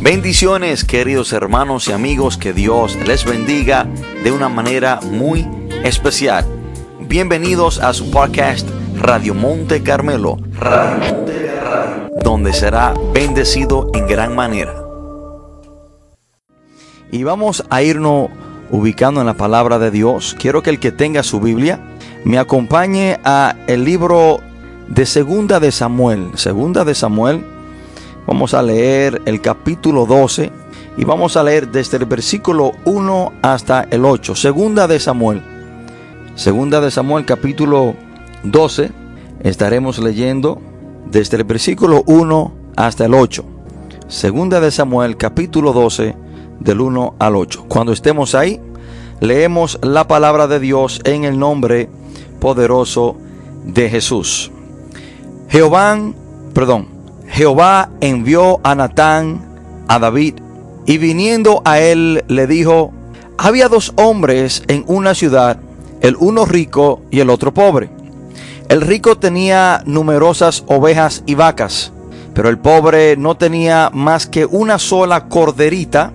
Bendiciones queridos hermanos y amigos, que Dios les bendiga de una manera muy especial. Bienvenidos a su podcast Radio Monte Carmelo, donde será bendecido en gran manera. Y vamos a irnos ubicando en la palabra de Dios. Quiero que el que tenga su Biblia me acompañe a el libro de Segunda de Samuel. Segunda de Samuel Vamos a leer el capítulo 12 y vamos a leer desde el versículo 1 hasta el 8. Segunda de Samuel. Segunda de Samuel capítulo 12. Estaremos leyendo desde el versículo 1 hasta el 8. Segunda de Samuel capítulo 12 del 1 al 8. Cuando estemos ahí, leemos la palabra de Dios en el nombre poderoso de Jesús. Jehová, perdón, Jehová envió a Natán a David y viniendo a él le dijo, había dos hombres en una ciudad, el uno rico y el otro pobre. El rico tenía numerosas ovejas y vacas, pero el pobre no tenía más que una sola corderita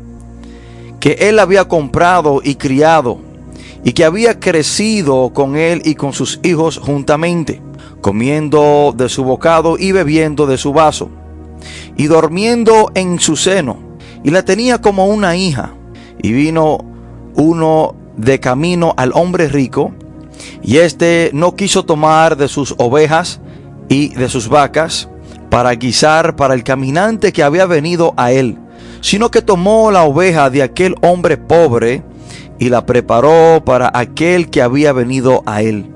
que él había comprado y criado, y que había crecido con él y con sus hijos juntamente comiendo de su bocado y bebiendo de su vaso, y durmiendo en su seno, y la tenía como una hija. Y vino uno de camino al hombre rico, y éste no quiso tomar de sus ovejas y de sus vacas para guisar para el caminante que había venido a él, sino que tomó la oveja de aquel hombre pobre y la preparó para aquel que había venido a él.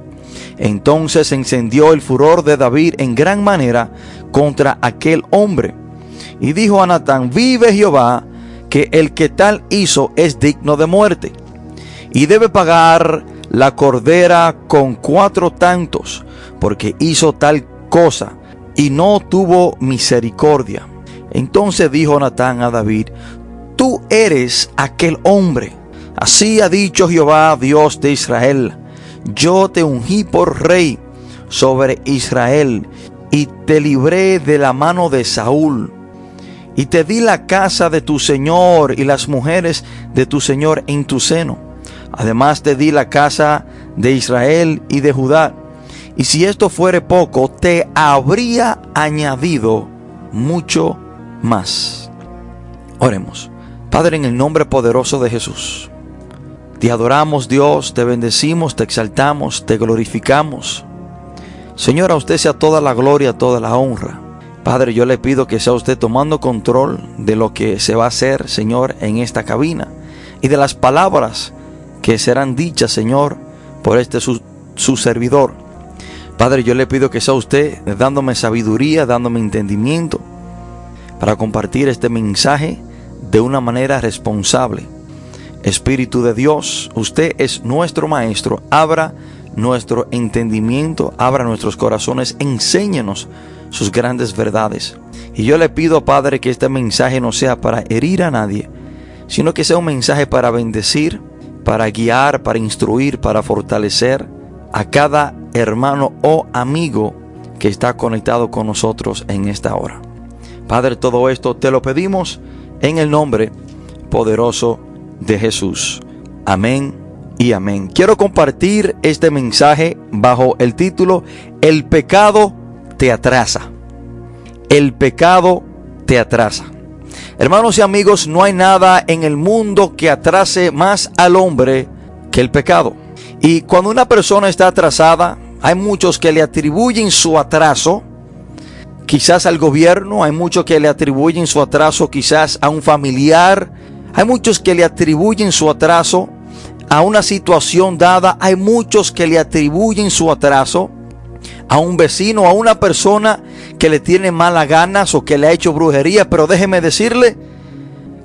Entonces encendió el furor de David en gran manera contra aquel hombre. Y dijo a Natán, vive Jehová, que el que tal hizo es digno de muerte. Y debe pagar la cordera con cuatro tantos, porque hizo tal cosa y no tuvo misericordia. Entonces dijo Natán a David, tú eres aquel hombre. Así ha dicho Jehová, Dios de Israel yo te ungí por rey sobre Israel y te libré de la mano de Saúl. Y te di la casa de tu Señor y las mujeres de tu Señor en tu seno. Además te di la casa de Israel y de Judá. Y si esto fuere poco, te habría añadido mucho más. Oremos. Padre, en el nombre poderoso de Jesús. Te adoramos Dios, te bendecimos, te exaltamos, te glorificamos. Señor, a usted sea toda la gloria, toda la honra. Padre, yo le pido que sea usted tomando control de lo que se va a hacer, Señor, en esta cabina y de las palabras que serán dichas, Señor, por este su, su servidor. Padre, yo le pido que sea usted dándome sabiduría, dándome entendimiento para compartir este mensaje de una manera responsable Espíritu de Dios, usted es nuestro Maestro. Abra nuestro entendimiento, abra nuestros corazones, enséñenos sus grandes verdades. Y yo le pido, Padre, que este mensaje no sea para herir a nadie, sino que sea un mensaje para bendecir, para guiar, para instruir, para fortalecer a cada hermano o amigo que está conectado con nosotros en esta hora. Padre, todo esto te lo pedimos en el nombre poderoso de Jesús. Amén y amén. Quiero compartir este mensaje bajo el título El pecado te atrasa. El pecado te atrasa. Hermanos y amigos, no hay nada en el mundo que atrase más al hombre que el pecado. Y cuando una persona está atrasada, hay muchos que le atribuyen su atraso quizás al gobierno, hay muchos que le atribuyen su atraso quizás a un familiar, hay muchos que le atribuyen su atraso a una situación dada. Hay muchos que le atribuyen su atraso a un vecino, a una persona que le tiene malas ganas o que le ha hecho brujería. Pero déjeme decirle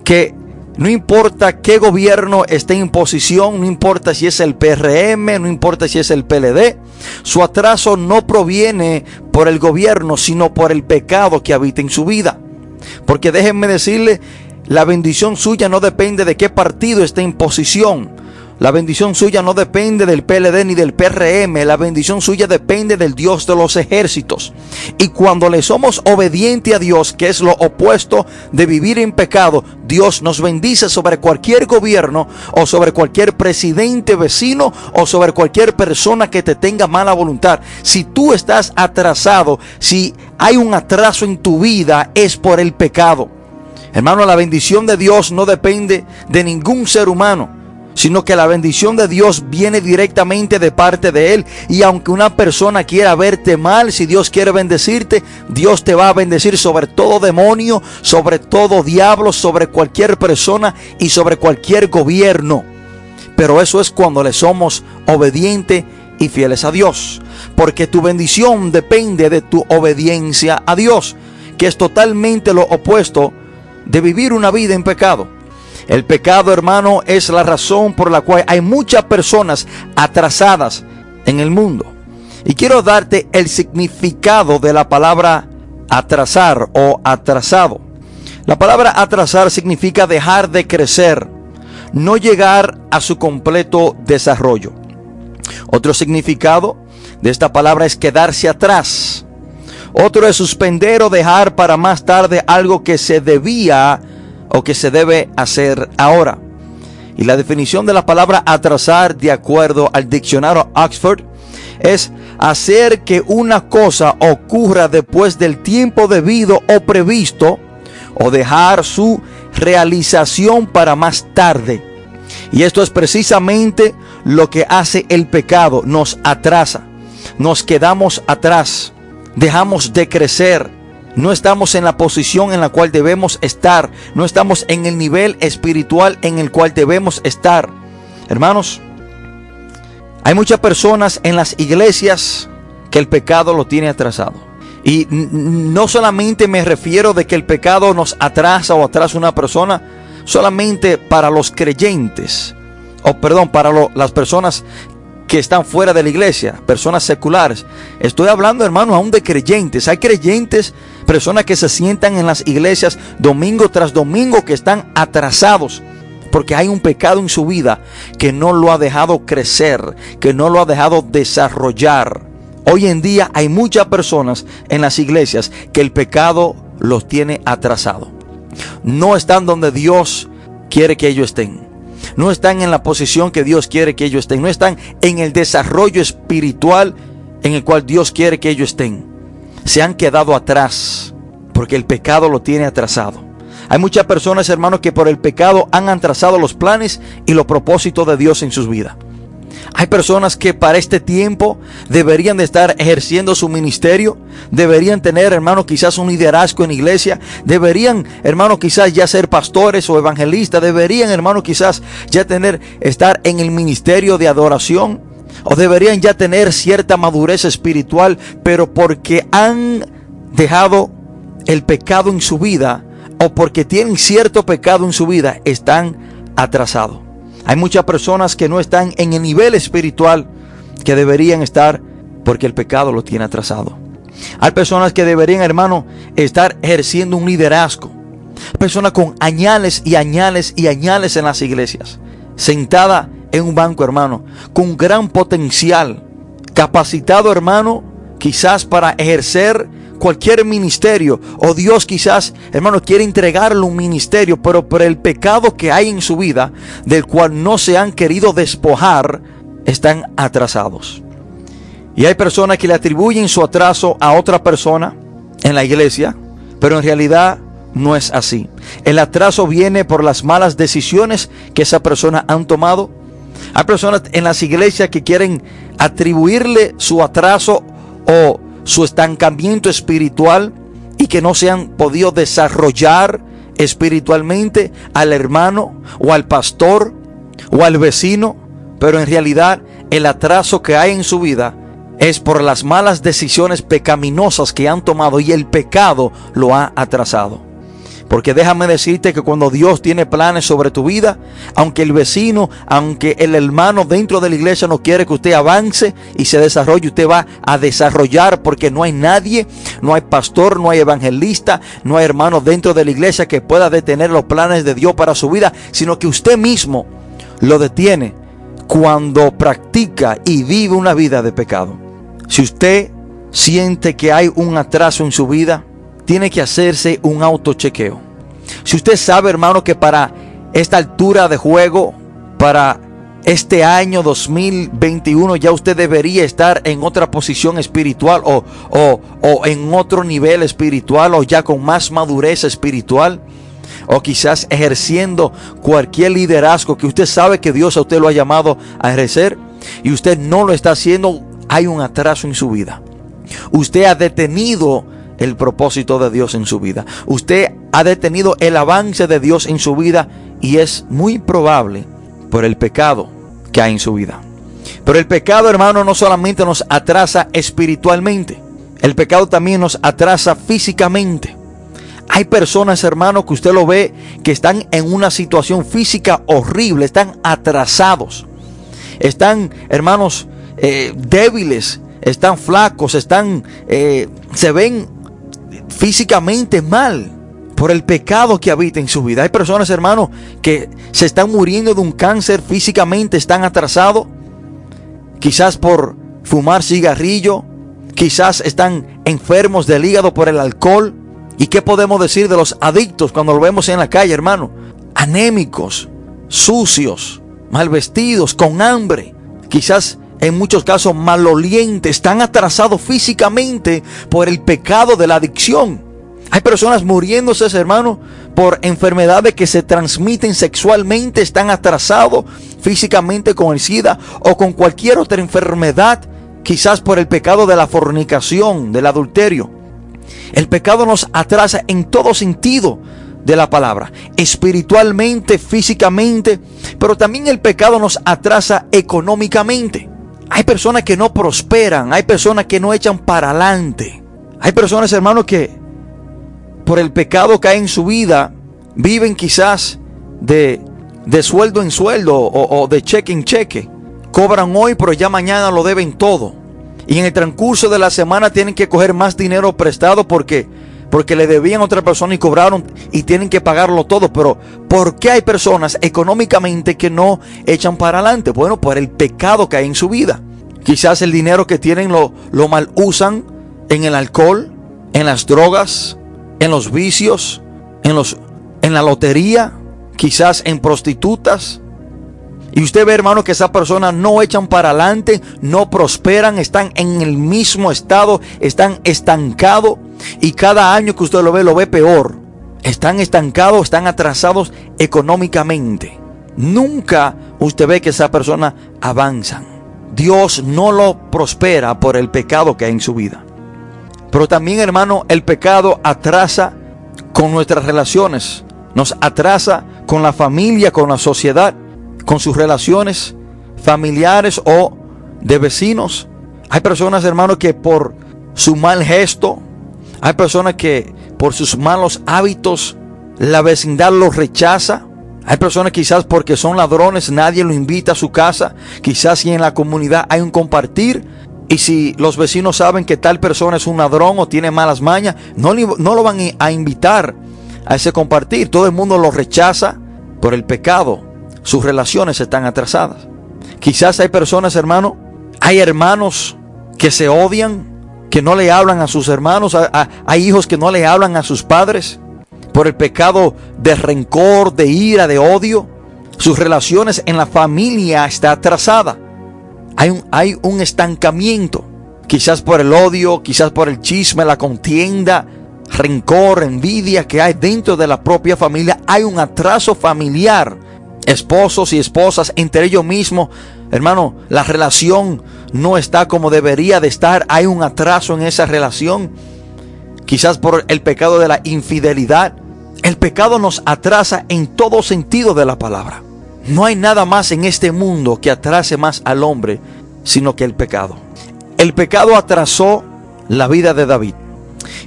que no importa qué gobierno esté en posición, no importa si es el PRM, no importa si es el PLD, su atraso no proviene por el gobierno, sino por el pecado que habita en su vida. Porque déjenme decirle la bendición suya no depende de qué partido esté en posición. La bendición suya no depende del PLD ni del PRM, la bendición suya depende del Dios de los ejércitos. Y cuando le somos obedientes a Dios, que es lo opuesto de vivir en pecado, Dios nos bendice sobre cualquier gobierno o sobre cualquier presidente vecino o sobre cualquier persona que te tenga mala voluntad. Si tú estás atrasado, si hay un atraso en tu vida, es por el pecado. Hermano, la bendición de Dios no depende de ningún ser humano sino que la bendición de Dios viene directamente de parte de Él. Y aunque una persona quiera verte mal, si Dios quiere bendecirte, Dios te va a bendecir sobre todo demonio, sobre todo diablo, sobre cualquier persona y sobre cualquier gobierno. Pero eso es cuando le somos obedientes y fieles a Dios. Porque tu bendición depende de tu obediencia a Dios, que es totalmente lo opuesto de vivir una vida en pecado. El pecado, hermano, es la razón por la cual hay muchas personas atrasadas en el mundo. Y quiero darte el significado de la palabra atrasar o atrasado. La palabra atrasar significa dejar de crecer, no llegar a su completo desarrollo. Otro significado de esta palabra es quedarse atrás. Otro es suspender o dejar para más tarde algo que se debía o que se debe hacer ahora. Y la definición de la palabra atrasar de acuerdo al diccionario Oxford es hacer que una cosa ocurra después del tiempo debido o previsto o dejar su realización para más tarde. Y esto es precisamente lo que hace el pecado, nos atrasa, nos quedamos atrás, dejamos de crecer, no estamos en la posición en la cual debemos estar. No estamos en el nivel espiritual en el cual debemos estar. Hermanos, hay muchas personas en las iglesias que el pecado lo tiene atrasado. Y no solamente me refiero de que el pecado nos atrasa o atrasa una persona, solamente para los creyentes, o perdón, para las personas que están fuera de la iglesia, personas seculares. Estoy hablando, hermano, aún de creyentes. Hay creyentes, personas que se sientan en las iglesias domingo tras domingo que están atrasados. Porque hay un pecado en su vida que no lo ha dejado crecer, que no lo ha dejado desarrollar. Hoy en día hay muchas personas en las iglesias que el pecado los tiene atrasado. No están donde Dios quiere que ellos estén no están en la posición que Dios quiere que ellos estén, no están en el desarrollo espiritual en el cual Dios quiere que ellos estén. Se han quedado atrás porque el pecado lo tiene atrasado. Hay muchas personas, hermanos, que por el pecado han atrasado los planes y los propósitos de Dios en sus vidas. Hay personas que para este tiempo deberían de estar ejerciendo su ministerio, deberían tener, hermano, quizás un liderazgo en iglesia, deberían, hermano, quizás ya ser pastores o evangelistas, deberían, hermano, quizás ya tener, estar en el ministerio de adoración, o deberían ya tener cierta madurez espiritual, pero porque han dejado el pecado en su vida, o porque tienen cierto pecado en su vida, están atrasados. Hay muchas personas que no están en el nivel espiritual que deberían estar porque el pecado lo tiene atrasado. Hay personas que deberían, hermano, estar ejerciendo un liderazgo. Personas con añales y añales y añales en las iglesias. Sentada en un banco, hermano, con gran potencial. Capacitado, hermano, quizás para ejercer cualquier ministerio o Dios quizás, hermano, quiere entregarle un ministerio, pero por el pecado que hay en su vida, del cual no se han querido despojar, están atrasados. Y hay personas que le atribuyen su atraso a otra persona en la iglesia, pero en realidad no es así. El atraso viene por las malas decisiones que esa persona han tomado. Hay personas en las iglesias que quieren atribuirle su atraso o su estancamiento espiritual y que no se han podido desarrollar espiritualmente al hermano o al pastor o al vecino, pero en realidad el atraso que hay en su vida es por las malas decisiones pecaminosas que han tomado y el pecado lo ha atrasado. Porque déjame decirte que cuando Dios tiene planes sobre tu vida, aunque el vecino, aunque el hermano dentro de la iglesia no quiere que usted avance y se desarrolle, usted va a desarrollar porque no hay nadie, no hay pastor, no hay evangelista, no hay hermano dentro de la iglesia que pueda detener los planes de Dios para su vida, sino que usted mismo lo detiene cuando practica y vive una vida de pecado. Si usted siente que hay un atraso en su vida, tiene que hacerse un autochequeo. Si usted sabe, hermano, que para esta altura de juego, para este año 2021 ya usted debería estar en otra posición espiritual o, o, en otro nivel espiritual o ya con más madurez espiritual o quizás ejerciendo cualquier liderazgo que usted sabe que Dios a usted lo ha llamado a ejercer y usted no lo está haciendo, hay un atraso en su vida. Usted ha detenido el propósito de Dios en su vida. Usted ha detenido el avance de Dios en su vida y es muy probable por el pecado que hay en su vida. Pero el pecado, hermano, no solamente nos atrasa espiritualmente, el pecado también nos atrasa físicamente. Hay personas, hermano, que usted lo ve que están en una situación física horrible, están atrasados, están, hermanos, eh, débiles, están flacos, están, eh, se ven físicamente mal por el pecado que habita en su vida. Hay personas, hermanos, que se están muriendo de un cáncer físicamente, están atrasados, quizás por fumar cigarrillo, quizás están enfermos del hígado por el alcohol. ¿Y qué podemos decir de los adictos cuando lo vemos en la calle, hermano? Anémicos, sucios, mal vestidos, con hambre, quizás en muchos casos malolientes, están atrasados físicamente por el pecado de la adicción. Hay personas muriéndose, hermano, por enfermedades que se transmiten sexualmente, están atrasados físicamente con el SIDA o con cualquier otra enfermedad, quizás por el pecado de la fornicación, del adulterio. El pecado nos atrasa en todo sentido de la palabra, espiritualmente, físicamente, pero también el pecado nos atrasa económicamente. Hay personas que no prosperan, hay personas que no echan para adelante. Hay personas, hermanos, que por el pecado que hay en su vida, viven quizás de, de sueldo en sueldo o, de cheque en cheque. Cobran hoy, pero ya mañana lo deben todo. Y en el transcurso de la semana tienen que coger más dinero prestado porque, porque le debían a otra persona y cobraron y tienen que pagarlo todo. Pero ¿por qué hay personas económicamente que no echan para adelante? Bueno, por el pecado que hay en su vida. Quizás el dinero que tienen lo, lo mal usan en el alcohol, en las drogas, en los vicios, en, los, en la lotería, quizás en prostitutas. Y usted ve, hermano, que esas personas no echan para adelante, no prosperan, están en el mismo estado, están estancados. Y cada año que usted lo ve, lo ve peor. Están estancados, están atrasados económicamente. Nunca usted ve que esas personas avanzan. Dios no lo prospera por el pecado que hay en su vida. Pero también, hermano, el pecado atrasa con nuestras relaciones. Nos atrasa con la familia, con la sociedad, con sus relaciones familiares o de vecinos. Hay personas, hermano, que por su mal gesto, hay personas que por sus malos hábitos, la vecindad los rechaza. Hay personas quizás porque son ladrones, nadie lo invita a su casa. Quizás si en la comunidad hay un compartir, y si los vecinos saben que tal persona es un ladrón o tiene malas mañas, no, no lo van a invitar a ese compartir. Todo el mundo lo rechaza por el pecado. Sus relaciones están atrasadas. Quizás hay personas, hermano, hay hermanos que se odian, que no le hablan a sus hermanos, hay hijos que no le hablan a sus padres por el pecado de rencor, de ira, de odio. Sus relaciones en la familia está atrasada. Hay un, estancamiento, quizás por el odio, quizás por el chisme, la contienda, rencor, envidia que hay dentro de la propia familia. Hay un atraso familiar, esposos y esposas entre ellos mismos. Hermano, la relación no está como debería de estar. Hay un atraso en esa relación. Quizás por el pecado de la infidelidad. El pecado nos atrasa en todo sentido de la palabra. No hay nada más en este mundo que atrase más al hombre sino que el pecado. El pecado atrasó la vida de David.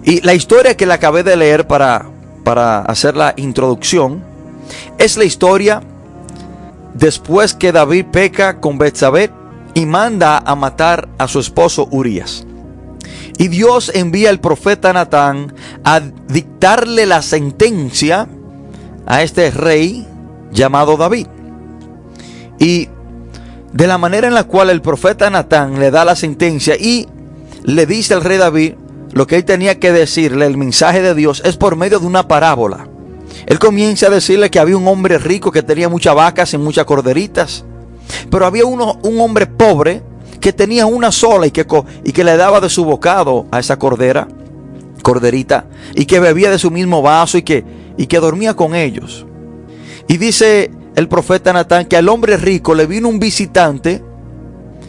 Y la historia que le acabé de leer para, para hacer la introducción es la historia después que David peca con Betsabé y manda a matar a su esposo Urias. Y Dios envía al profeta Natán a dictarle la sentencia a este rey llamado David. Y de la manera en la cual el profeta Natán le da la sentencia y le dice al rey David lo que él tenía que decirle, el mensaje de Dios, es por medio de una parábola. Él comienza a decirle que había un hombre rico que tenía muchas vacas y muchas corderitas, pero había uno, un hombre pobre que tenía una sola y que, y que le daba de su bocado a esa cordera, corderita, y que bebía de su mismo vaso y que, y que dormía con ellos. Y dice el profeta Natán que al hombre rico le vino un visitante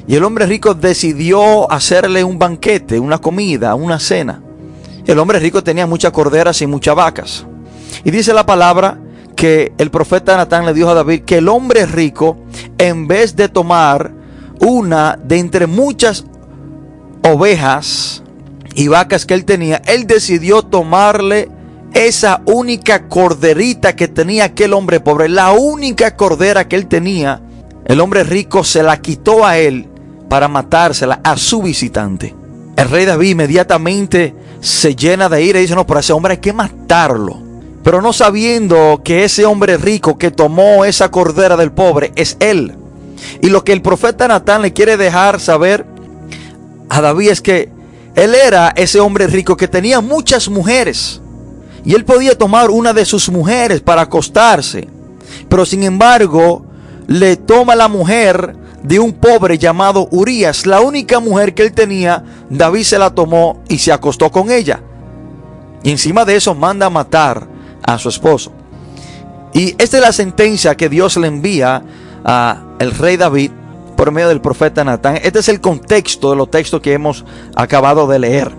y el hombre rico decidió hacerle un banquete, una comida, una cena. El hombre rico tenía muchas corderas y muchas vacas. Y dice la palabra que el profeta Natán le dijo a David que el hombre rico, en vez de tomar una de entre muchas ovejas y vacas que él tenía, él decidió tomarle esa única corderita que tenía aquel hombre pobre, la única cordera que él tenía, el hombre rico se la quitó a él para matársela a su visitante. El rey David inmediatamente se llena de ira y dice, no, por ese hombre hay que matarlo. Pero no sabiendo que ese hombre rico que tomó esa cordera del pobre es él. Y lo que el profeta Natán le quiere dejar saber a David es que él era ese hombre rico que tenía muchas mujeres. Y él podía tomar una de sus mujeres para acostarse. Pero sin embargo, le toma la mujer de un pobre llamado Urias. La única mujer que él tenía, David se la tomó y se acostó con ella. Y encima de eso manda a matar a su esposo. Y esta es la sentencia que Dios le envía a el rey David por medio del profeta Natán. Este es el contexto de los textos que hemos acabado de leer.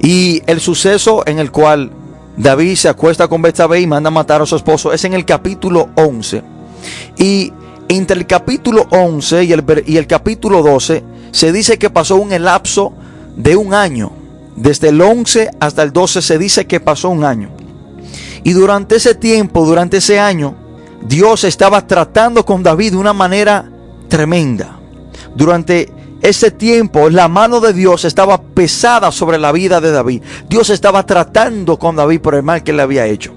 Y el suceso en el cual David se acuesta con Betsabé y manda a matar a su esposo es en el capítulo 11. Y entre el capítulo 11 y el, y el capítulo 12 se dice que pasó un elapso de un año. Desde el 11 hasta el 12 se dice que pasó un año. Y durante ese tiempo, durante ese año, Dios estaba tratando con David de una manera tremenda. Durante ese tiempo la mano de Dios estaba pesada sobre la vida de David. Dios estaba tratando con David por el mal que le había hecho.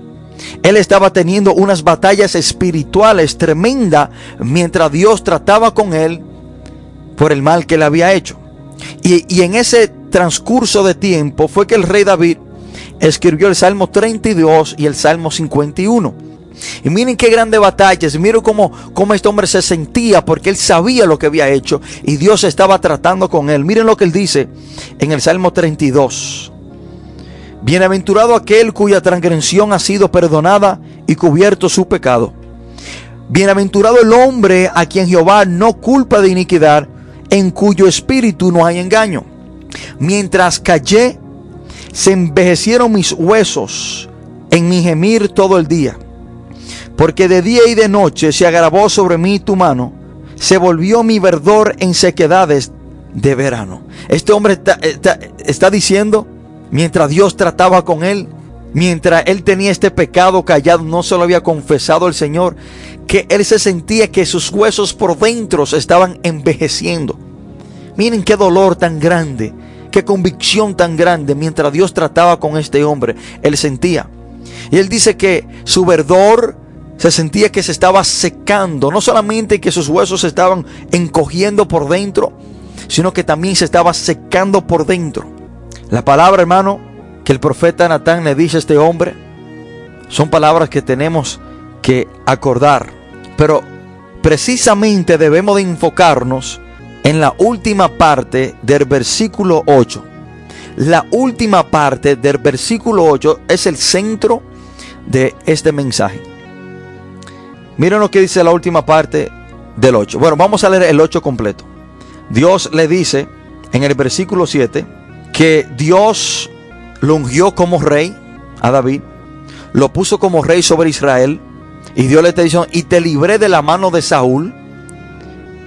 Él estaba teniendo unas batallas espirituales tremendas mientras Dios trataba con él por el mal que le había hecho. Y, y, en ese transcurso de tiempo fue que el rey David escribió el Salmo 32 y el Salmo 51. Y miren qué grande batallas. Miren cómo, cómo este hombre se sentía porque él sabía lo que había hecho y Dios estaba tratando con él. Miren lo que él dice en el Salmo 32. Bienaventurado aquel cuya transgresión ha sido perdonada y cubierto su pecado. Bienaventurado el hombre a quien Jehová no culpa de iniquidad, en cuyo espíritu no hay engaño. Mientras callé, se envejecieron mis huesos en mi gemir todo el día porque de día y de noche se agravó sobre mí tu mano, se volvió mi verdor en sequedades de verano. Este hombre está, diciendo, mientras Dios trataba con él, mientras él tenía este pecado callado, no se lo había confesado el Señor, que él se sentía que sus huesos por dentro estaban envejeciendo. Miren qué dolor tan grande, qué convicción tan grande mientras Dios trataba con este hombre, él sentía. Y él dice que su verdor se sentía que se estaba secando, no solamente que sus huesos se estaban encogiendo por dentro, sino que también se estaba secando por dentro. La palabra, hermano, que el profeta Natán le dice a este hombre, son palabras que tenemos que acordar. Pero precisamente debemos de enfocarnos en la última parte del versículo 8. La última parte del versículo 8 es el centro de este mensaje. Miren lo que dice la última parte del 8. Bueno, vamos a leer el 8 completo. Dios le dice en el versículo 7 que Dios lo ungió como rey a David, lo puso como rey sobre Israel, y Dios le está y te libré de la mano de Saúl.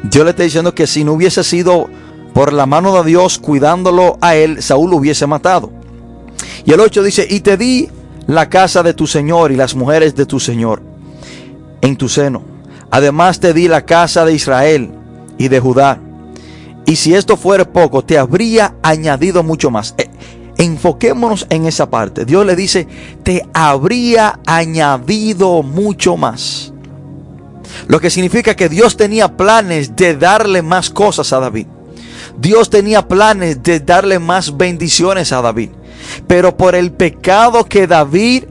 Dios le está diciendo que si no hubiese sido por la mano de Dios cuidándolo a él, Saúl lo hubiese matado. Y el 8 dice, y te di la casa de tu Señor y las mujeres de tu Señor en tu seno. Además te di la casa de Israel y de Judá. Y si esto fuera poco, te habría añadido mucho más. Eh, enfoquémonos en esa parte. Dios le dice, te habría añadido mucho más. Lo que significa que Dios tenía planes de darle más cosas a David. Dios tenía planes de darle más bendiciones a David. Pero por el pecado que David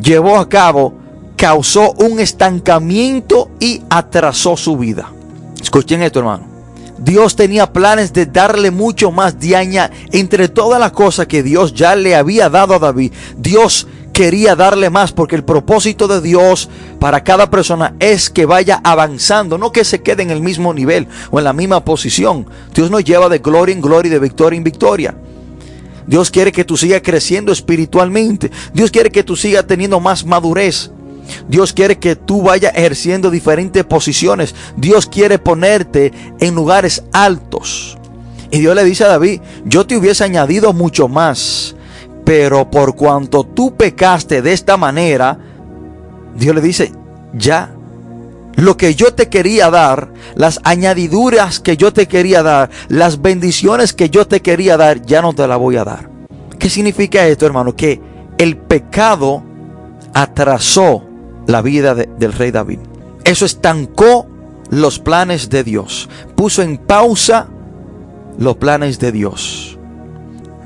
llevó a cabo, causó un estancamiento y atrasó su vida. Escuchen esto, hermano. Dios tenía planes de darle mucho más diaña entre todas las cosas que Dios ya le había dado a David. Dios quería darle más porque el propósito de Dios para cada persona es que vaya avanzando, no que se quede en el mismo nivel o en la misma posición. Dios nos lleva de gloria en gloria y de victoria en victoria. Dios quiere que tú sigas creciendo espiritualmente. Dios quiere que tú sigas teniendo más madurez. Dios quiere que tú vayas ejerciendo diferentes posiciones. Dios quiere ponerte en lugares altos. Y Dios le dice a David, yo te hubiese añadido mucho más. Pero por cuanto tú pecaste de esta manera, Dios le dice, ya, lo que yo te quería dar, las añadiduras que yo te quería dar, las bendiciones que yo te quería dar, ya no te la voy a dar. ¿Qué significa esto, hermano? Que el pecado atrasó la vida del rey David. Eso estancó los planes de Dios. Puso en pausa los planes de Dios.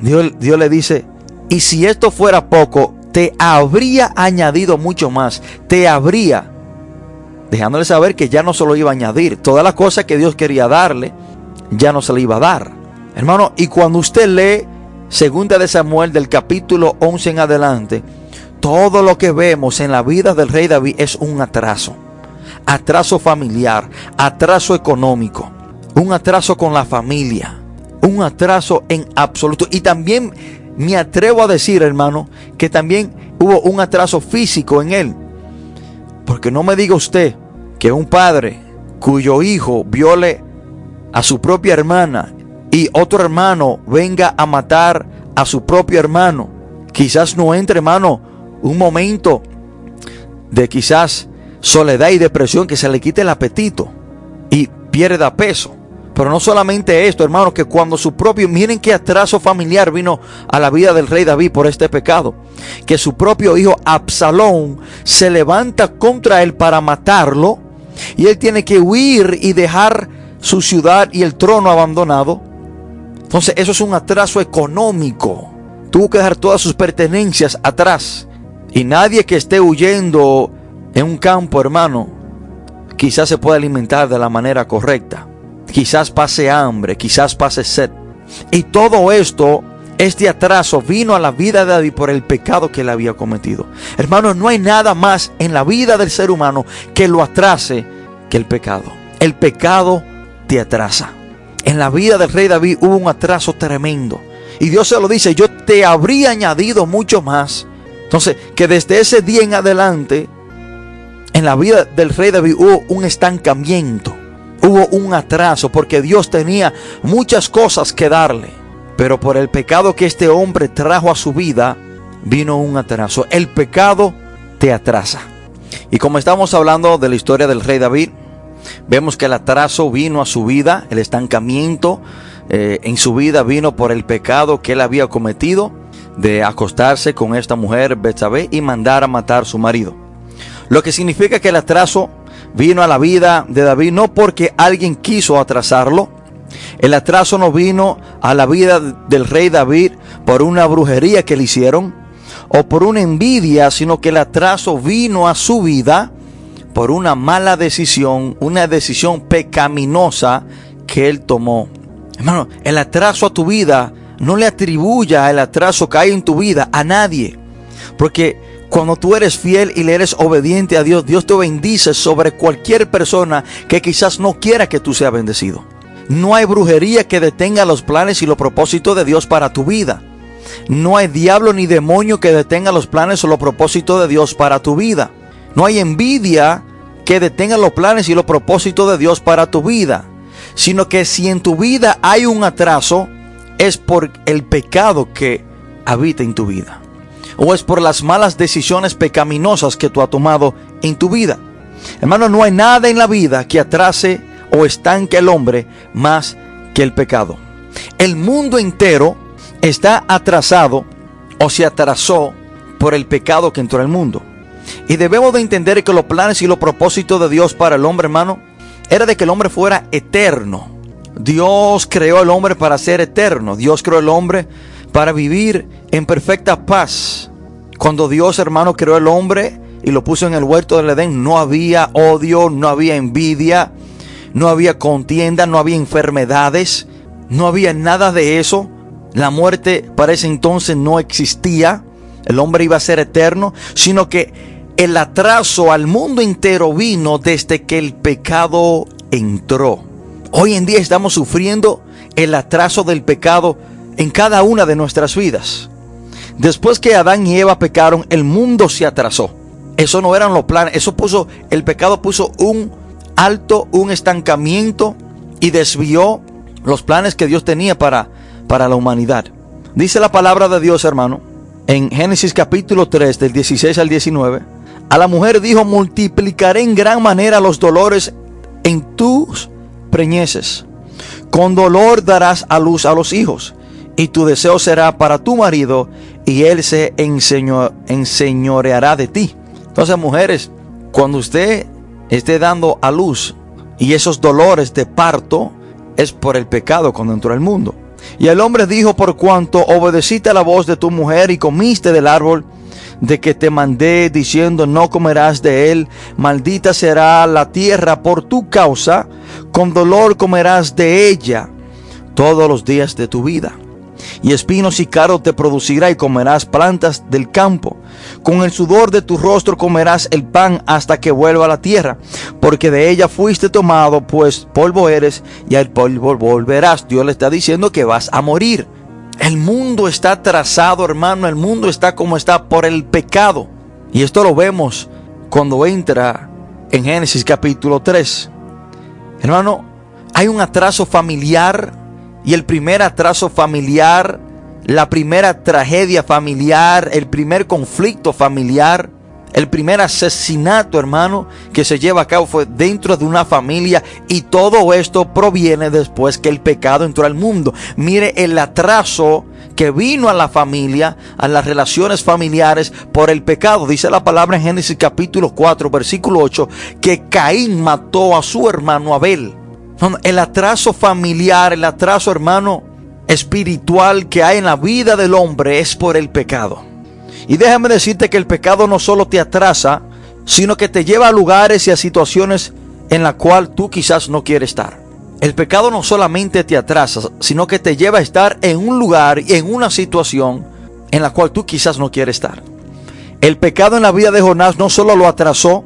Dios, Dios le dice, y si esto fuera poco, te habría añadido mucho más. Te habría, dejándole saber que ya no se lo iba a añadir. Todas las cosas que Dios quería darle, ya no se le iba a dar. Hermano, y cuando usted lee Segunda de Samuel del capítulo 11 en adelante, todo lo que vemos en la vida del rey David es un atraso. Atraso familiar, atraso económico, un atraso con la familia, un atraso en absoluto. Y también me atrevo a decir, hermano, que también hubo un atraso físico en él. Porque no me diga usted que un padre cuyo hijo viole a su propia hermana y otro hermano venga a matar a su propio hermano, quizás no entre, hermano, un momento de quizás soledad y depresión que se le quite el apetito y pierda peso. Pero no solamente esto, hermano, que cuando su propio, miren qué atraso familiar vino a la vida del rey David por este pecado, que su propio hijo Absalón se levanta contra él para matarlo y él tiene que huir y dejar su ciudad y el trono abandonado. Entonces eso es un atraso económico. Tuvo que dejar todas sus pertenencias atrás. Y nadie que esté huyendo en un campo, hermano, quizás se pueda alimentar de la manera correcta. Quizás pase hambre, quizás pase sed. Y todo esto, este atraso vino a la vida de David por el pecado que él había cometido. Hermano, no hay nada más en la vida del ser humano que lo atrase que el pecado. El pecado te atrasa. En la vida del rey David hubo un atraso tremendo. Y Dios se lo dice, yo te habría añadido mucho más entonces, que desde ese día en adelante, en la vida del rey David hubo un estancamiento, hubo un atraso, porque Dios tenía muchas cosas que darle. Pero por el pecado que este hombre trajo a su vida, vino un atraso. El pecado te atrasa. Y como estamos hablando de la historia del rey David, vemos que el atraso vino a su vida, el estancamiento eh, en su vida vino por el pecado que él había cometido de acostarse con esta mujer Betsabé y mandar a matar a su marido. Lo que significa que el atraso vino a la vida de David no porque alguien quiso atrasarlo. El atraso no vino a la vida del rey David por una brujería que le hicieron o por una envidia, sino que el atraso vino a su vida por una mala decisión, una decisión pecaminosa que él tomó. Hermano, el atraso a tu vida no le atribuya el atraso que hay en tu vida a nadie. Porque cuando tú eres fiel y le eres obediente a Dios, Dios te bendice sobre cualquier persona que quizás no quiera que tú seas bendecido. No hay brujería que detenga los planes y los propósitos de Dios para tu vida. No hay diablo ni demonio que detenga los planes o los propósitos de Dios para tu vida. No hay envidia que detenga los planes y los propósitos de Dios para tu vida. Sino que si en tu vida hay un atraso, es por el pecado que habita en tu vida. O es por las malas decisiones pecaminosas que tú has tomado en tu vida. Hermano, no hay nada en la vida que atrase o estanque al hombre más que el pecado. El mundo entero está atrasado o se atrasó por el pecado que entró al mundo. Y debemos de entender que los planes y los propósitos de Dios para el hombre, hermano, era de que el hombre fuera eterno. Dios creó al hombre para ser eterno. Dios creó al hombre para vivir en perfecta paz. Cuando Dios, hermano, creó al hombre y lo puso en el huerto del Edén, no había odio, no había envidia, no había contienda, no había enfermedades, no había nada de eso. La muerte para ese entonces no existía. El hombre iba a ser eterno, sino que el atraso al mundo entero vino desde que el pecado entró. Hoy en día estamos sufriendo el atraso del pecado en cada una de nuestras vidas. Después que Adán y Eva pecaron, el mundo se atrasó. Eso no eran los planes, eso puso, el pecado puso un alto, un estancamiento y desvió los planes que Dios tenía para, para la humanidad. Dice la palabra de Dios, hermano, en Génesis capítulo 3, del 16 al 19. A la mujer dijo, multiplicaré en gran manera los dolores en tus preñeces. Con dolor darás a luz a los hijos, y tu deseo será para tu marido, y él se enseñoreará de ti. Entonces, mujeres, cuando usted esté dando a luz y esos dolores de parto es por el pecado cuando entró al mundo. Y el hombre dijo, por cuanto obedeciste a la voz de tu mujer y comiste del árbol de que te mandé diciendo no comerás de él, maldita será la tierra por tu causa, con dolor comerás de ella todos los días de tu vida y espinos y cardos te producirá y comerás plantas del campo. Con el sudor de tu rostro comerás el pan hasta que vuelva a la tierra, porque de ella fuiste tomado, pues polvo eres y al polvo volverás. Dios le está diciendo que vas a morir. El mundo está trazado, hermano, el mundo está como está por el pecado. Y esto lo vemos cuando entra en Génesis capítulo 3. Hermano, hay un atraso familiar y el primer atraso familiar, la primera tragedia familiar, el primer conflicto familiar, el primer asesinato, hermano, que se lleva a cabo fue dentro de una familia y todo esto proviene después que el pecado entró al mundo. Mire el atraso que vino a la familia, a las relaciones familiares por el pecado. Dice la palabra en Génesis capítulo 4, versículo 8, que Caín mató a su hermano Abel. El atraso familiar, el atraso hermano espiritual que hay en la vida del hombre es por el pecado. Y déjame decirte que el pecado no solo te atrasa, sino que te lleva a lugares y a situaciones en la cual tú quizás no quieres estar. El pecado no solamente te atrasa, sino que te lleva a estar en un lugar y en una situación en la cual tú quizás no quieres estar. El pecado en la vida de Jonás no solo lo atrasó,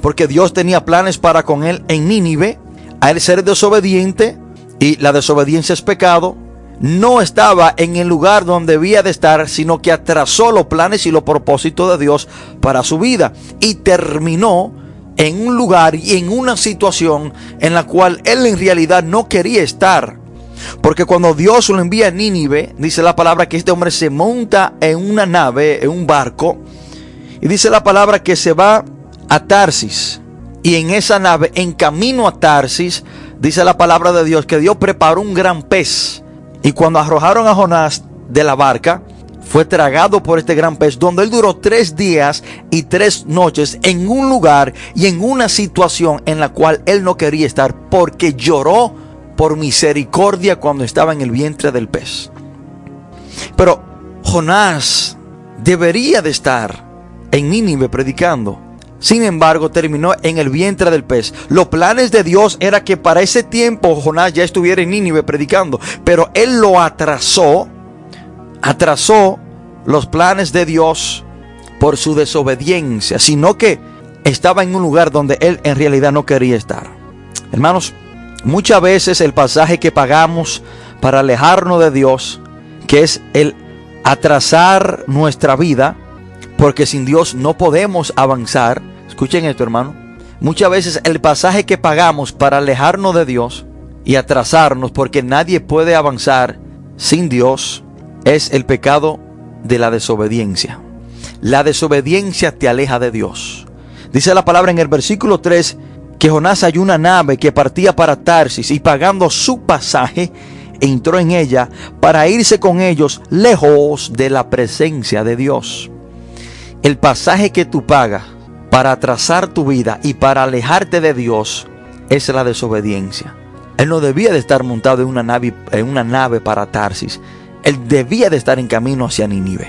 porque Dios tenía planes para con él en Nínive, a él ser desobediente, y la desobediencia es pecado, no estaba en el lugar donde debía de estar, sino que atrasó los planes y los propósitos de Dios para su vida y terminó en un lugar y en una situación en la cual él en realidad no quería estar. Porque cuando Dios lo envía a Nínive, dice la palabra que este hombre se monta en una nave, en un barco, y dice la palabra que se va a Tarsis. Y en esa nave, en camino a Tarsis, dice la palabra de Dios que Dios preparó un gran pez. Y cuando arrojaron a Jonás de la barca, fue tragado por este gran pez, donde él duró tres días y tres noches en un lugar y en una situación en la cual él no quería estar, porque lloró por misericordia cuando estaba en el vientre del pez. Pero Jonás debería de estar en Nínive predicando. Sin embargo, terminó en el vientre del pez. Los planes de Dios era que para ese tiempo Jonás ya estuviera en Nínive predicando, pero él lo atrasó, atrasó los planes de Dios por su desobediencia, sino que estaba en un lugar donde él en realidad no quería estar. Hermanos, muchas veces el pasaje que pagamos para alejarnos de Dios, que es el atrasar nuestra vida, porque sin Dios no podemos avanzar. Escuchen esto, hermano. Muchas veces el pasaje que pagamos para alejarnos de Dios y atrasarnos, porque nadie puede avanzar sin Dios, es el pecado de la desobediencia. La desobediencia te aleja de Dios. Dice la palabra en el versículo 3 que Jonás hay una nave que partía para Tarsis y pagando su pasaje entró en ella para irse con ellos lejos de la presencia de Dios. El pasaje que tú pagas para atrasar tu vida y para alejarte de Dios es la desobediencia. Él no debía de estar montado en una nave, para Tarsis. Él debía de estar en camino hacia Nínive.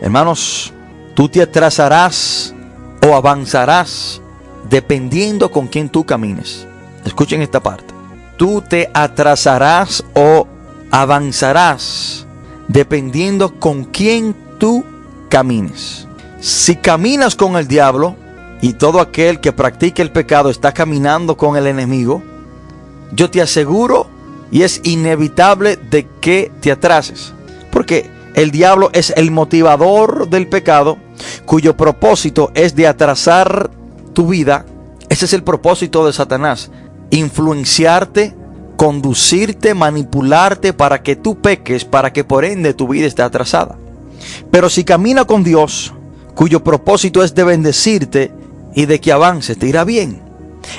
Hermanos, tú te atrasarás o avanzarás dependiendo con quién tú camines. Escuchen esta parte. Tú te atrasarás o avanzarás dependiendo con quién tú camines. Si caminas con el diablo y todo aquel que practique el pecado está caminando con el enemigo, yo te aseguro y es inevitable de que te atrases. Porque el diablo es el motivador del pecado cuyo propósito es de atrasar tu vida. Ese es el propósito de Satanás. Influenciarte, conducirte, manipularte para que tú peques, para que por ende tu vida esté atrasada. Pero si camina con Dios, cuyo propósito es de bendecirte y de que avances, te irá bien.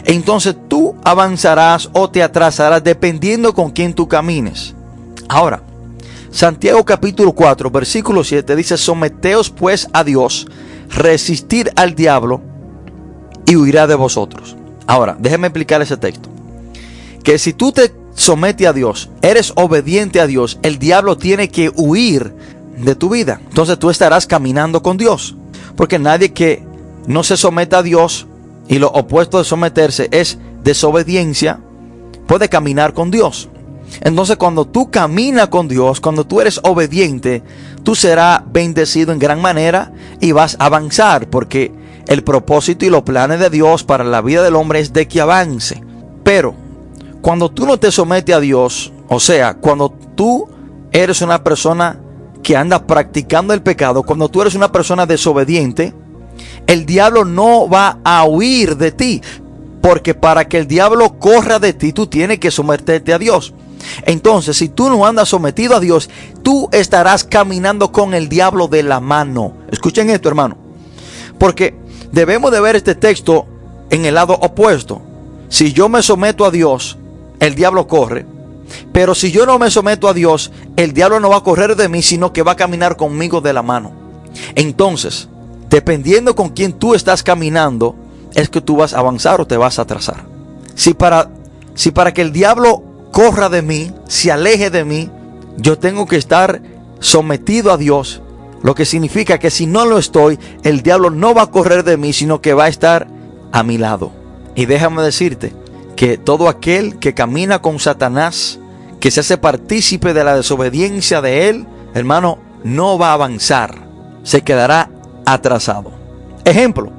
Entonces tú avanzarás o te atrasarás dependiendo con quién tú camines. Ahora, Santiago capítulo 4, versículo 7 dice, someteos pues a Dios, resistir al diablo y huirá de vosotros. Ahora, déjeme explicar ese texto. Que si tú te sometes a Dios, eres obediente a Dios, el diablo tiene que huir de tu vida. Entonces tú estarás caminando con Dios. Porque nadie que no se someta a Dios y lo opuesto de someterse es desobediencia, puede caminar con Dios. Entonces cuando tú caminas con Dios, cuando tú eres obediente, tú serás bendecido en gran manera y vas a avanzar porque el propósito y los planes de Dios para la vida del hombre es de que avance. Pero cuando tú no te sometes a Dios, o sea, cuando tú eres una persona que anda practicando el pecado, cuando tú eres una persona desobediente, el diablo no va a huir de ti. Porque para que el diablo corra de ti, tú tienes que someterte a Dios. Entonces, si tú no andas sometido a Dios, tú estarás caminando con el diablo de la mano. Escuchen esto, hermano. Porque debemos de ver este texto en el lado opuesto. Si yo me someto a Dios, el diablo corre. Pero si yo no me someto a Dios, el diablo no va a correr de mí, sino que va a caminar conmigo de la mano. Entonces, dependiendo con quién tú estás caminando, es que tú vas a avanzar o te vas a atrasar. Si para, si para que el diablo corra de mí, se aleje de mí, yo tengo que estar sometido a Dios. Lo que significa que si no lo estoy, el diablo no va a correr de mí, sino que va a estar a mi lado. Y déjame decirte que todo aquel que camina con Satanás, que se hace partícipe de la desobediencia de él, hermano, no va a avanzar, se quedará atrasado. Ejemplo,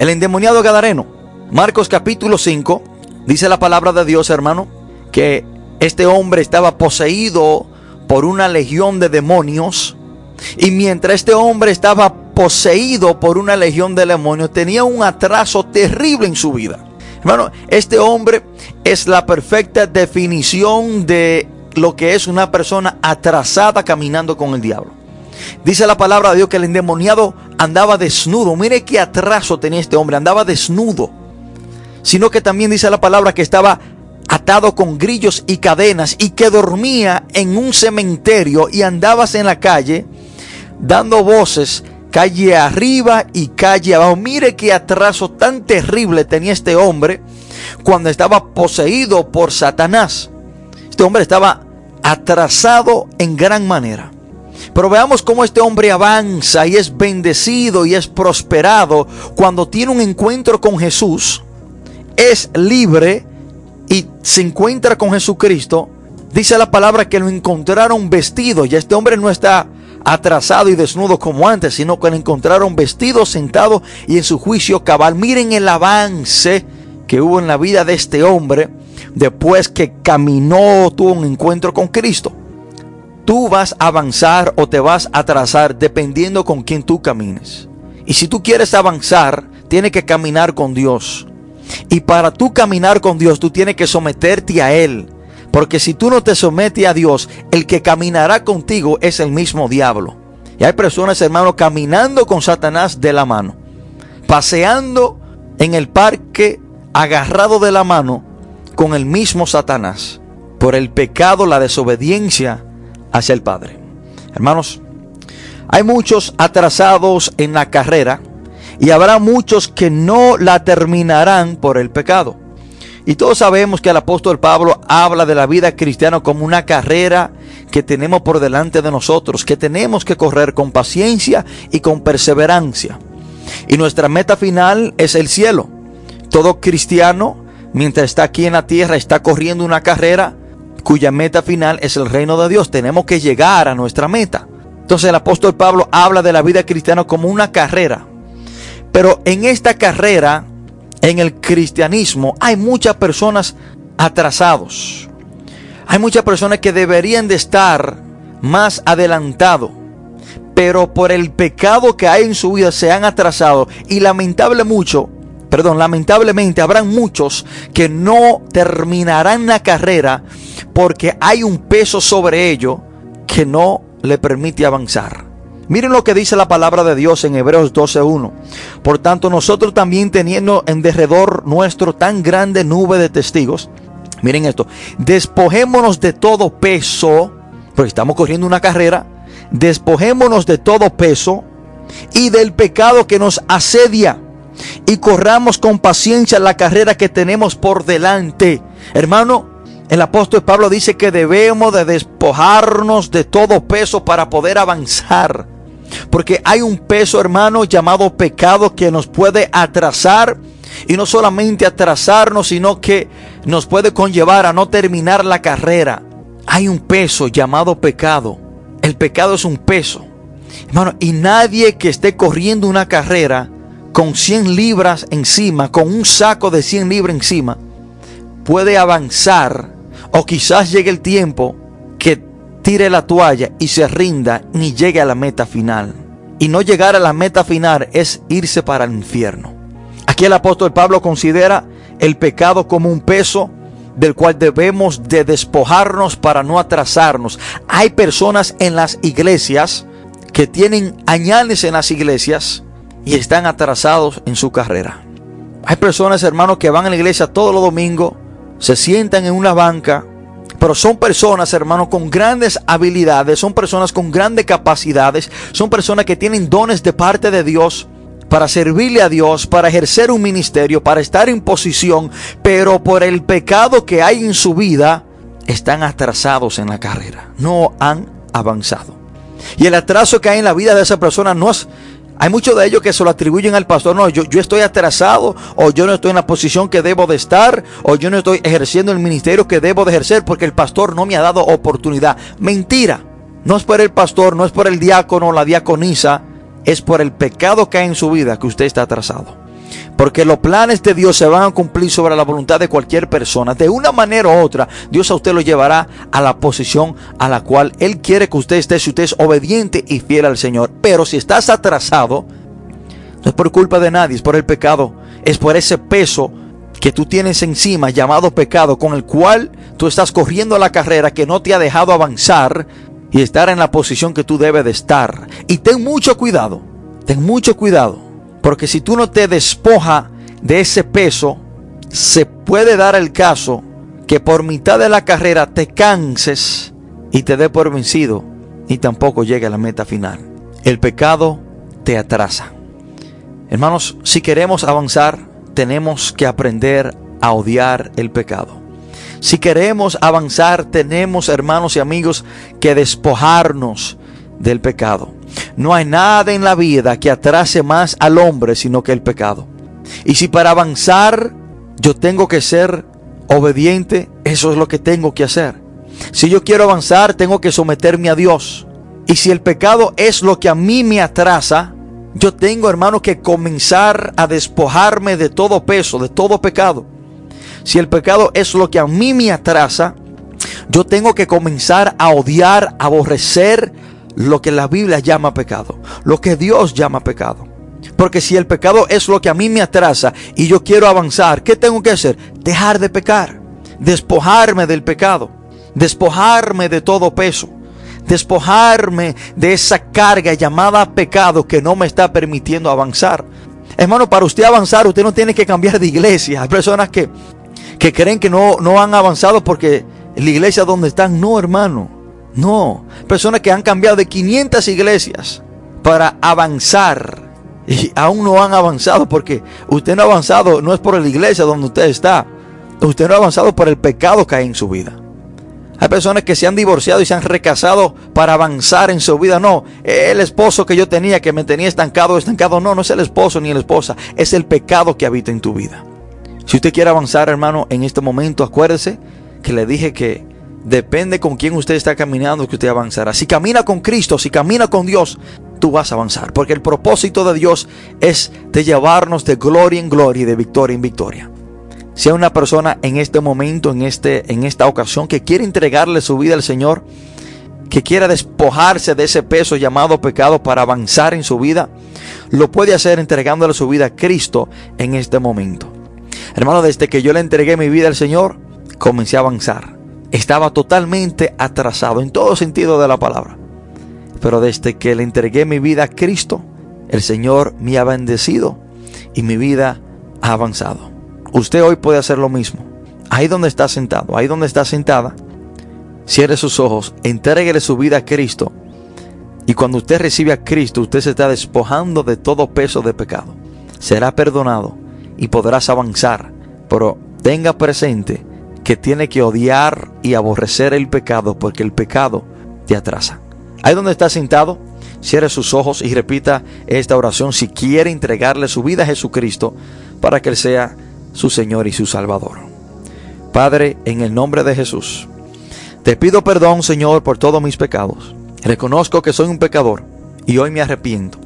el endemoniado Gadareno, Marcos capítulo 5, dice la palabra de Dios, hermano, que este hombre estaba poseído por una legión de demonios. Y mientras este hombre estaba poseído por una legión de demonios, tenía un atraso terrible en su vida. Hermano, este hombre es la perfecta definición de lo que es una persona atrasada caminando con el diablo. Dice la palabra de Dios que el endemoniado andaba desnudo. Mire qué atraso tenía este hombre, andaba desnudo. Sino que también dice la palabra que estaba atado con grillos y cadenas y que dormía en un cementerio y andabas en la calle dando voces calle arriba y calle abajo. Mire qué atraso tan terrible tenía este hombre cuando estaba poseído por Satanás. Este hombre estaba atrasado en gran manera. Pero veamos cómo este hombre avanza y es bendecido y es prosperado cuando tiene un encuentro con Jesús. Es libre y se encuentra con Jesucristo, dice la palabra que lo encontraron vestido. Ya este hombre no está atrasado y desnudo como antes, sino que lo encontraron vestido, sentado y en su juicio cabal. Miren el avance que hubo en la vida de este hombre después que caminó, tuvo un encuentro con Cristo. Tú vas a avanzar o te vas a atrasar dependiendo con quién tú camines. Y si tú quieres avanzar, tienes que caminar con Dios. Y para tú caminar con Dios, tú tienes que someterte a Él. Porque si tú no te sometes a Dios, el que caminará contigo es el mismo diablo. Y hay personas, hermanos, caminando con Satanás de la mano. Paseando en el parque, agarrado de la mano con el mismo Satanás. Por el pecado, la desobediencia hacia el Padre. Hermanos, Hay muchos atrasados en la carrera y habrá muchos que no la terminarán por el pecado. Y todos sabemos que el apóstol Pablo habla de la vida cristiana como una carrera que tenemos por delante de nosotros, que tenemos que correr con paciencia y con perseverancia. Y nuestra meta final es el cielo. Todo cristiano, mientras está aquí en la tierra, está corriendo una carrera cuya meta final es el reino de Dios. Tenemos que llegar a nuestra meta. Entonces el apóstol Pablo habla de la vida cristiana como una carrera. Pero en esta carrera, en el cristianismo, hay muchas personas atrasados. Hay muchas personas que deberían de estar más adelantado, pero por el pecado que hay en su vida se han atrasado y lamentable mucho, perdón, lamentablemente habrán muchos que no terminarán la carrera porque hay un peso sobre ello que no le permite avanzar. Miren lo que dice la palabra de Dios en Hebreos 12.1. Por tanto, nosotros también teniendo en derredor nuestro tan grande nube de testigos, miren esto, despojémonos de todo peso, porque estamos corriendo una carrera, despojémonos de todo peso y del pecado que nos asedia y corramos con paciencia la carrera que tenemos por delante. Hermano, el apóstol Pablo dice que debemos de despojarnos de todo peso para poder avanzar. Porque hay un peso, hermano, llamado pecado que nos puede atrasar. Y no solamente atrasarnos, sino que nos puede conllevar a no terminar la carrera. Hay un peso llamado pecado. El pecado es un peso. Hermano, y nadie que esté corriendo una carrera con 100 libras encima, con un saco de 100 libras encima, puede avanzar o quizás llegue el tiempo tire la toalla y se rinda ni llegue a la meta final. Y no llegar a la meta final es irse para el infierno. Aquí el apóstol Pablo considera el pecado como un peso del cual debemos de despojarnos para no atrasarnos. Hay personas en las iglesias que tienen añales en las iglesias y están atrasados en su carrera. Hay personas, hermanos, que van a la iglesia todos los domingos se sientan en una banca, pero son personas, hermanos, con grandes habilidades, son personas con grandes capacidades, son personas que tienen dones de parte de Dios para servirle a Dios, para ejercer un ministerio, para estar en posición, pero por el pecado que hay en su vida, están atrasados en la carrera, no han avanzado. Y el atraso que hay en la vida de esa persona no es, hay muchos de ellos que se lo atribuyen al pastor. No, yo, yo estoy atrasado o yo no estoy en la posición que debo de estar o yo no estoy ejerciendo el ministerio que debo de ejercer porque el pastor no me ha dado oportunidad. Mentira. No es por el pastor, no es por el diácono o la diaconisa, es por el pecado que hay en su vida que usted está atrasado. Porque los planes de Dios se van a cumplir sobre la voluntad de cualquier persona. De una manera u otra, Dios a usted lo llevará a la posición a la cual Él quiere que usted esté si usted es obediente y fiel al Señor. Pero si estás atrasado, no es por culpa de nadie, es por el pecado. Es por ese peso que tú tienes encima llamado pecado con el cual tú estás corriendo la carrera que no te ha dejado avanzar y estar en la posición que tú debes de estar. Y ten mucho cuidado, ten mucho cuidado porque si tú no te despoja de ese peso, se puede dar el caso que por mitad de la carrera te canses y te dé por vencido y tampoco llegue a la meta final. El pecado te atrasa. Hermanos, si queremos avanzar, tenemos que aprender a odiar el pecado. Si queremos avanzar, tenemos, hermanos y amigos, que despojarnos del pecado. No hay nada en la vida que atrase más al hombre sino que el pecado. Y si para avanzar yo tengo que ser obediente, eso es lo que tengo que hacer. Si yo quiero avanzar, tengo que someterme a Dios. Y si el pecado es lo que a mí me atrasa, yo tengo, hermano, que comenzar a despojarme de todo peso, de todo pecado. Si el pecado es lo que a mí me atrasa, yo tengo que comenzar a odiar, aborrecer, lo que la Biblia llama pecado, lo que Dios llama pecado. Porque si el pecado es lo que a mí me atrasa y yo quiero avanzar, ¿qué tengo que hacer? Dejar de pecar, despojarme del pecado, despojarme de todo peso, despojarme de esa carga llamada pecado que no me está permitiendo avanzar. Hermano, para usted avanzar, usted no tiene que cambiar de iglesia. Hay personas que, que creen que no, no han avanzado porque la iglesia donde están, no, hermano. No, personas que han cambiado de 500 iglesias para avanzar. Y aún no han avanzado porque usted no ha avanzado, no es por la iglesia donde usted está. Usted no ha avanzado por el pecado que hay en su vida. Hay personas que se han divorciado y se han recasado para avanzar en su vida. No, el esposo que yo tenía que me tenía estancado, estancado. No, no es el esposo ni la esposa. Es el pecado que habita en tu vida. Si usted quiere avanzar, hermano, en este momento, acuérdese que le dije que depende con quién usted está caminando que usted avanzará. Si camina con Cristo, si camina con Dios, tú vas a avanzar. Porque el propósito de Dios es de llevarnos de gloria en gloria y de victoria en victoria. Si hay una persona en este momento, en, este, en esta ocasión, que quiere entregarle su vida al Señor, que quiera despojarse de ese peso llamado pecado para avanzar en su vida, lo puede hacer entregándole su vida a Cristo en este momento. Hermano, desde que yo le entregué mi vida al Señor, comencé a avanzar. Estaba totalmente atrasado en todo sentido de la palabra. Pero desde que le entregué mi vida a Cristo, el Señor me ha bendecido y mi vida ha avanzado. Usted hoy puede hacer lo mismo. Ahí donde está sentado, ahí donde está sentada, cierre sus ojos, entréguele su vida a Cristo. Y cuando usted recibe a Cristo, usted se está despojando de todo peso de pecado. Será perdonado y podrás avanzar. Pero tenga presente que tiene que odiar y aborrecer el pecado porque el pecado te atrasa. Ahí donde está sentado, cierre sus ojos y repita esta oración si quiere entregarle su vida a Jesucristo para que Él sea su Señor y su Salvador. Padre, en el nombre de Jesús, te pido perdón, Señor, por todos mis pecados. Reconozco que soy un pecador y hoy me arrepiento.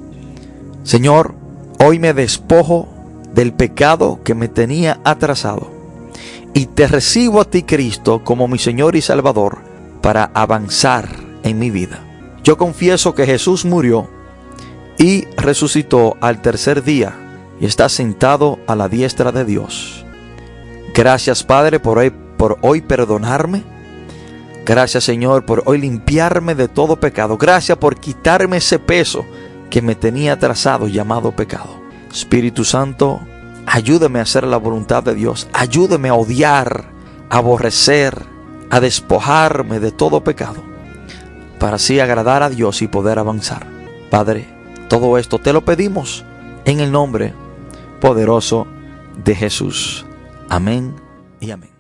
Señor, hoy me despojo del pecado que me tenía atrasado y te recibo a ti, Cristo, como mi Señor y Salvador para avanzar en mi vida. Yo confieso que Jesús murió y resucitó al tercer día y está sentado a la diestra de Dios. Gracias Padre por hoy, por hoy perdonarme. Gracias Señor por hoy limpiarme de todo pecado. Gracias por quitarme ese peso que me tenía atrasado llamado pecado. Espíritu Santo, ayúdame a hacer la voluntad de Dios. Ayúdame a odiar, a aborrecer, a despojarme de todo pecado. Para así agradar a Dios y poder avanzar. Padre, todo esto te lo pedimos en el nombre poderoso de Jesús. Amén y amén.